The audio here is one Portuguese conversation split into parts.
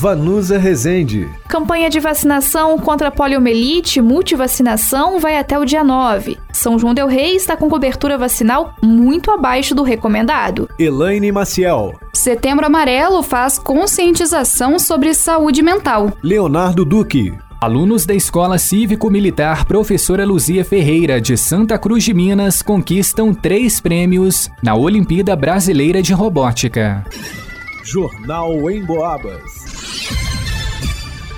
Vanusa Rezende. Campanha de vacinação contra a poliomielite multivacinação vai até o dia 9. São João del Rei está com cobertura vacinal muito abaixo do recomendado. Elaine Maciel. Setembro Amarelo faz conscientização sobre saúde mental. Leonardo Duque. Alunos da Escola Cívico-Militar Professora Luzia Ferreira de Santa Cruz de Minas conquistam três prêmios na Olimpíada Brasileira de Robótica. Jornal em Boabas.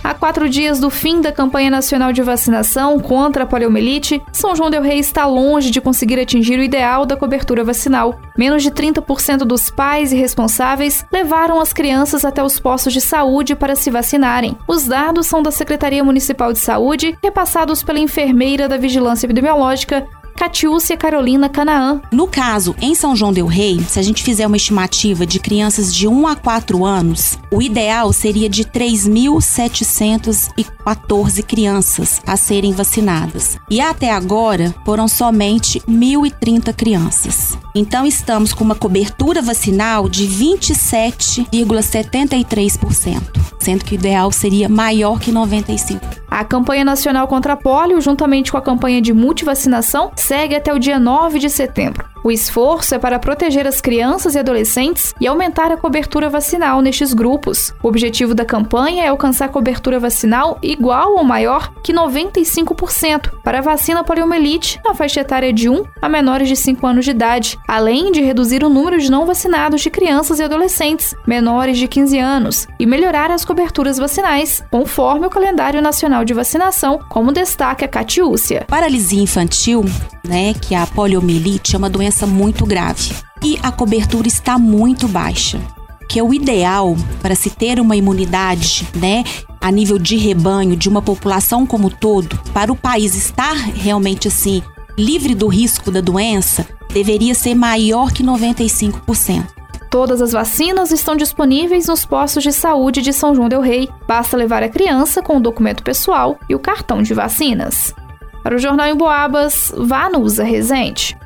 A quatro dias do fim da campanha nacional de vacinação contra a poliomielite, São João del Rei está longe de conseguir atingir o ideal da cobertura vacinal. Menos de 30% dos pais e responsáveis levaram as crianças até os postos de saúde para se vacinarem. Os dados são da Secretaria Municipal de Saúde, repassados pela enfermeira da Vigilância Epidemiológica, Catiúcia Carolina Canaã. No caso, em São João del Rei, se a gente fizer uma estimativa de crianças de 1 a 4 anos, o ideal seria de 3.714 crianças a serem vacinadas. E até agora foram somente 1.030 crianças. Então estamos com uma cobertura vacinal de 27,73%, sendo que o ideal seria maior que 95%. A campanha nacional contra a polio, juntamente com a campanha de multivacinação, segue até o dia 9 de setembro. O esforço é para proteger as crianças e adolescentes e aumentar a cobertura vacinal nestes grupos. O objetivo da campanha é alcançar cobertura vacinal igual ou maior que 95% para a vacina poliomielite na faixa etária de 1 a menores de 5 anos de idade, além de reduzir o número de não vacinados de crianças e adolescentes menores de 15 anos e melhorar as coberturas vacinais, conforme o calendário nacional de vacinação, como destaca a Catiúcia. Paralisia infantil, né, que a poliomielite é uma doença doença muito grave e a cobertura está muito baixa. Que é o ideal para se ter uma imunidade, né, a nível de rebanho de uma população como todo, para o país estar realmente assim livre do risco da doença, deveria ser maior que 95%. Todas as vacinas estão disponíveis nos postos de saúde de São João del Rei. Basta levar a criança com o documento pessoal e o cartão de vacinas. Para o Jornal em Boabas, vá no Usa Resente.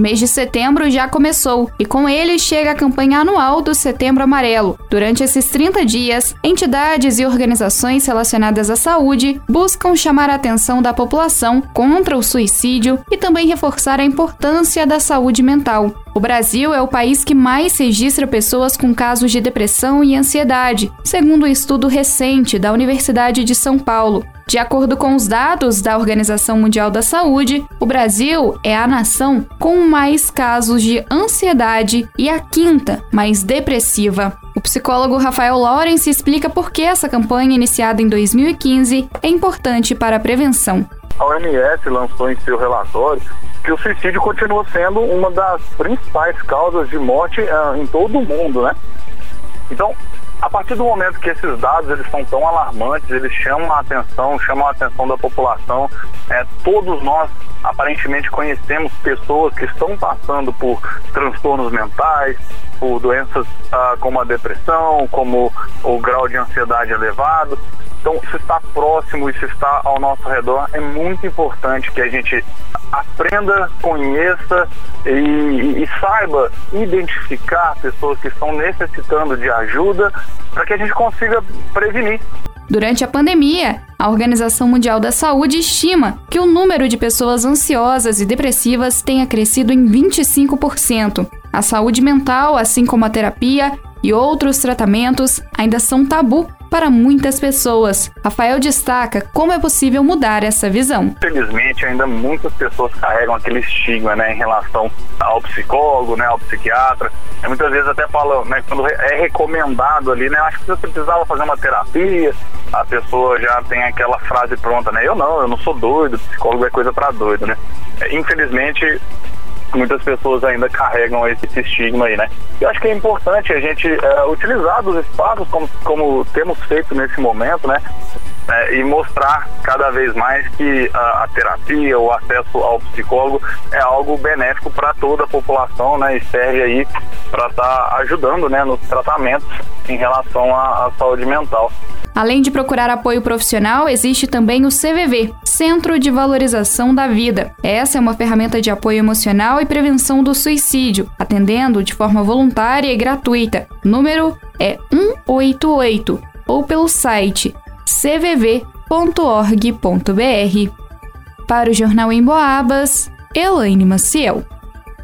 O mês de setembro já começou e com ele chega a campanha anual do Setembro Amarelo. Durante esses 30 dias, entidades e organizações relacionadas à saúde buscam chamar a atenção da população contra o suicídio e também reforçar a importância da saúde mental. O Brasil é o país que mais registra pessoas com casos de depressão e ansiedade, segundo um estudo recente da Universidade de São Paulo. De acordo com os dados da Organização Mundial da Saúde, o Brasil é a nação com mais casos de ansiedade e a quinta mais depressiva. O psicólogo Rafael Lawrence explica por que essa campanha, iniciada em 2015, é importante para a prevenção. A OMS lançou em seu relatório que o suicídio continua sendo uma das principais causas de morte uh, em todo o mundo, né? Então, a partir do momento que esses dados eles são tão alarmantes, eles chamam a atenção, chamam a atenção da população, é, todos nós aparentemente conhecemos pessoas que estão passando por transtornos mentais, por doenças ah, como a depressão, como o grau de ansiedade elevado. Então, isso está próximo, isso está ao nosso redor. É muito importante que a gente aprenda, conheça e, e, e saiba identificar pessoas que estão necessitando de ajuda para que a gente consiga prevenir. Durante a pandemia, a Organização Mundial da Saúde estima que o número de pessoas ansiosas e depressivas tenha crescido em 25%. A saúde mental, assim como a terapia e outros tratamentos, ainda são tabu para muitas pessoas. Rafael destaca como é possível mudar essa visão. Infelizmente, ainda muitas pessoas carregam aquele estigma né, em relação ao psicólogo, né, ao psiquiatra. E muitas vezes até falam, né, quando é recomendado ali, né, acho que você precisava fazer uma terapia, a pessoa já tem aquela frase pronta, né? Eu não, eu não sou doido, psicólogo é coisa para doido, né? Infelizmente, muitas pessoas ainda carregam esse, esse, estigma aí, né? Eu acho que é importante a gente é, utilizar dos espaços como, como temos feito nesse momento, né? né, e mostrar cada vez mais que a, a, terapia, o acesso ao psicólogo é algo benéfico para toda a população, né, e serve aí para estar tá ajudando, né, nos tratamentos em relação à, à saúde mental. Além de procurar apoio profissional, existe também o CVV, Centro de Valorização da Vida. Essa é uma ferramenta de apoio emocional e prevenção do suicídio, atendendo de forma voluntária e gratuita. O número é 188 ou pelo site cvv.org.br. Para o Jornal em Boabas, Elaine Maciel.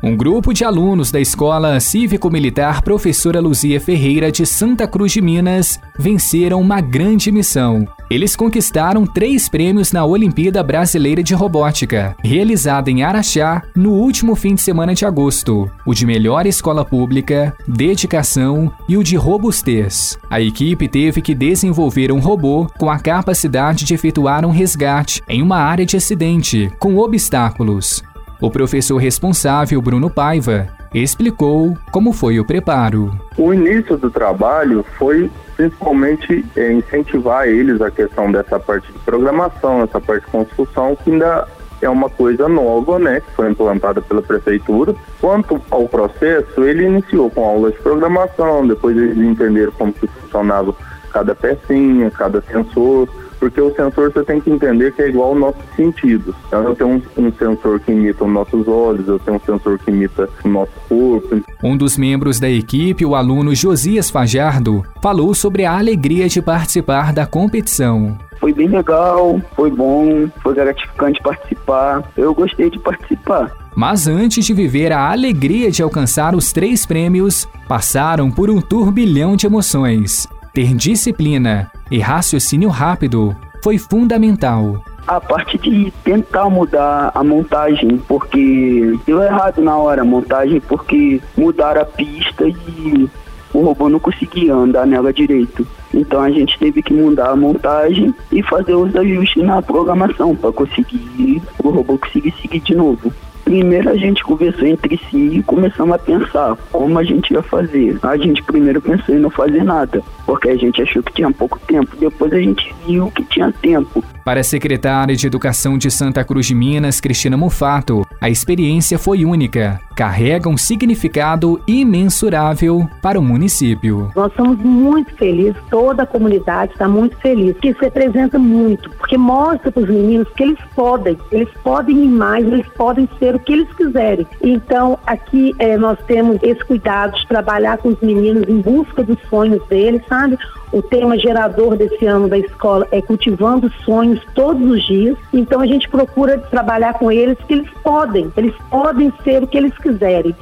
Um grupo de alunos da Escola Cívico-Militar Professora Luzia Ferreira de Santa Cruz de Minas venceram uma grande missão. Eles conquistaram três prêmios na Olimpíada Brasileira de Robótica, realizada em Araxá no último fim de semana de agosto: o de melhor escola pública, dedicação e o de robustez. A equipe teve que desenvolver um robô com a capacidade de efetuar um resgate em uma área de acidente, com obstáculos. O professor responsável, Bruno Paiva, explicou como foi o preparo. O início do trabalho foi principalmente é, incentivar eles a questão dessa parte de programação, essa parte de construção, que ainda é uma coisa nova, né, que foi implantada pela prefeitura. Quanto ao processo, ele iniciou com aulas de programação, depois eles entenderam como funcionava cada pecinha, cada sensor, porque o sensor você tem que entender que é igual aos nossos sentidos. Então eu tenho um, um sensor que imita os nossos olhos, eu tenho um sensor que imita o nosso corpo. Um dos membros da equipe, o aluno Josias Fajardo, falou sobre a alegria de participar da competição. Foi bem legal, foi bom, foi gratificante participar. Eu gostei de participar. Mas antes de viver a alegria de alcançar os três prêmios, passaram por um turbilhão de emoções. Ter disciplina e raciocínio rápido foi fundamental. A parte de tentar mudar a montagem, porque deu errado na hora a montagem, porque mudaram a pista e o robô não conseguia andar nela direito. Então a gente teve que mudar a montagem e fazer os ajustes na programação para conseguir o robô conseguir seguir de novo. Primeiro a gente conversou entre si e começamos a pensar como a gente ia fazer. A gente primeiro pensou em não fazer nada, porque a gente achou que tinha pouco tempo. Depois a gente viu que tinha tempo. Para a secretária de Educação de Santa Cruz de Minas, Cristina Mufato, a experiência foi única, carrega um significado imensurável para o município. Nós estamos muito felizes, toda a comunidade está muito feliz, que se representa muito, porque mostra para os meninos que eles podem, eles podem ir mais, eles podem ser o que eles quiserem. Então, aqui é, nós temos esse cuidado de trabalhar com os meninos em busca dos sonhos deles, sabe? O tema gerador desse ano da escola é cultivando sonhos todos os dias. Então a gente procura trabalhar com eles que eles podem, eles podem ser o que eles quiserem.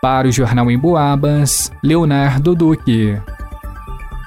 Para o Jornal em Boabas, Leonardo Duque.